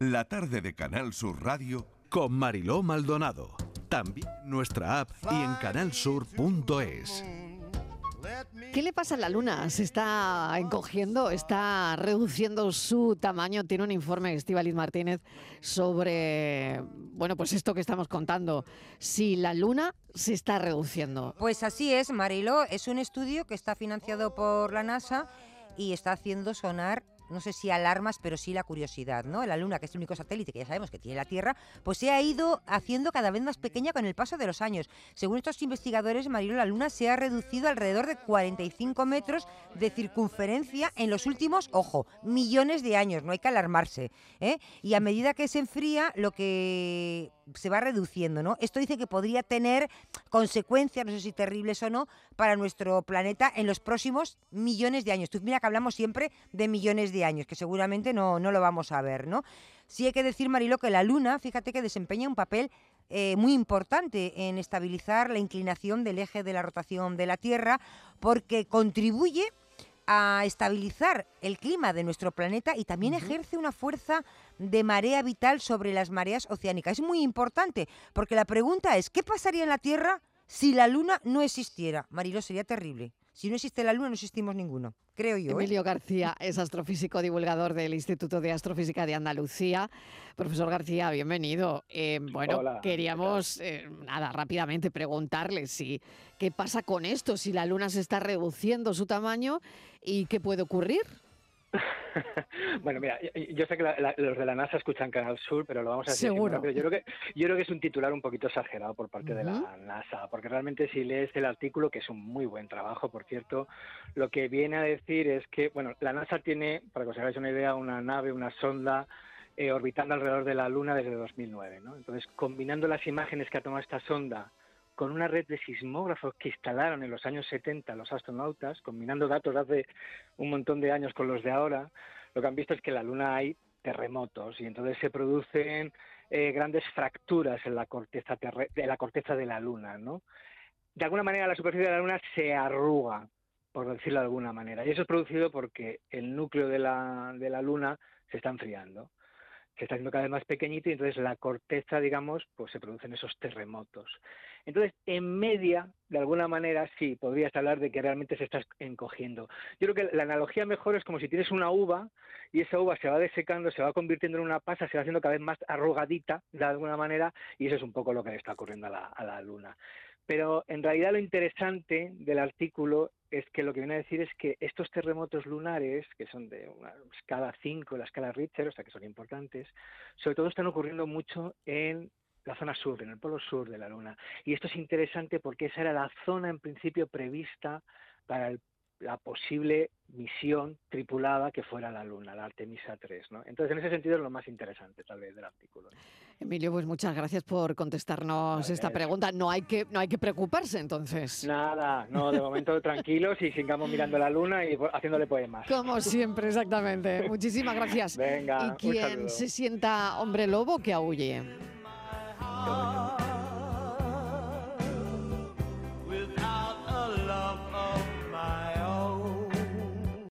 La tarde de Canal Sur Radio con Mariló Maldonado. También en nuestra app y en canalsur.es. ¿Qué le pasa a la Luna? ¿Se está encogiendo? ¿Está reduciendo su tamaño? Tiene un informe Estivaliz Martínez sobre, bueno, pues esto que estamos contando. Si la Luna se está reduciendo. Pues así es, Marilo. Es un estudio que está financiado por la NASA y está haciendo sonar no sé si alarmas, pero sí la curiosidad, ¿no? La Luna, que es el único satélite que ya sabemos que tiene la Tierra, pues se ha ido haciendo cada vez más pequeña con el paso de los años. Según estos investigadores, Marilo, la Luna se ha reducido alrededor de 45 metros de circunferencia en los últimos, ojo, millones de años, no hay que alarmarse. ¿eh? Y a medida que se enfría, lo que se va reduciendo, ¿no? Esto dice que podría tener consecuencias, no sé si terribles o no, para nuestro planeta en los próximos millones de años. Tú mira que hablamos siempre de millones de años, que seguramente no, no lo vamos a ver, ¿no? Sí hay que decir, Marilo, que la Luna, fíjate que desempeña un papel eh, muy importante en estabilizar la inclinación del eje de la rotación de la Tierra, porque contribuye a estabilizar el clima de nuestro planeta y también ejerce una fuerza de marea vital sobre las mareas oceánicas. Es muy importante porque la pregunta es, ¿qué pasaría en la Tierra si la Luna no existiera? Marilo, sería terrible. Si no existe la Luna, no existimos ninguno, creo yo. ¿eh? Emilio García es astrofísico divulgador del Instituto de Astrofísica de Andalucía. Profesor García, bienvenido. Eh, bueno, queríamos, eh, nada, rápidamente preguntarle si qué pasa con esto, si la Luna se está reduciendo su tamaño y qué puede ocurrir. bueno, mira, yo sé que los de la NASA escuchan Canal Sur, pero lo vamos a decir. Seguro. Pero yo creo, que, yo creo que es un titular un poquito exagerado por parte de la NASA, porque realmente si lees el artículo, que es un muy buen trabajo, por cierto, lo que viene a decir es que, bueno, la NASA tiene, para que os hagáis una idea, una nave, una sonda eh, orbitando alrededor de la Luna desde 2009, ¿no? Entonces, combinando las imágenes que ha tomado esta sonda con una red de sismógrafos que instalaron en los años 70 los astronautas, combinando datos de hace un montón de años con los de ahora, lo que han visto es que en la Luna hay terremotos y entonces se producen eh, grandes fracturas en la corteza de la corteza de la Luna. De alguna manera la superficie de la Luna se arruga, por decirlo de alguna manera, y eso es producido porque el núcleo de la, de la Luna se está enfriando se está haciendo cada vez más pequeñito y entonces la corteza, digamos, pues se producen esos terremotos. Entonces, en media, de alguna manera, sí, podrías hablar de que realmente se está encogiendo. Yo creo que la analogía mejor es como si tienes una uva y esa uva se va desecando, se va convirtiendo en una pasa, se va haciendo cada vez más arrugadita, de alguna manera, y eso es un poco lo que le está ocurriendo a la, a la Luna. Pero en realidad lo interesante del artículo es que lo que viene a decir es que estos terremotos lunares, que son de una escala 5, la escala Richter, o sea que son importantes, sobre todo están ocurriendo mucho en la zona sur, en el polo sur de la Luna. Y esto es interesante porque esa era la zona en principio prevista para el la posible misión tripulada que fuera la Luna, la Artemisa 3. ¿no? Entonces, en ese sentido es lo más interesante tal vez del artículo. Emilio, pues muchas gracias por contestarnos esta pregunta. No hay, que, no hay que preocuparse entonces. Nada, no, de momento tranquilos y sigamos mirando la Luna y haciéndole poemas. Como siempre, exactamente. Muchísimas gracias. Venga, y quien se sienta hombre lobo, que aúlle.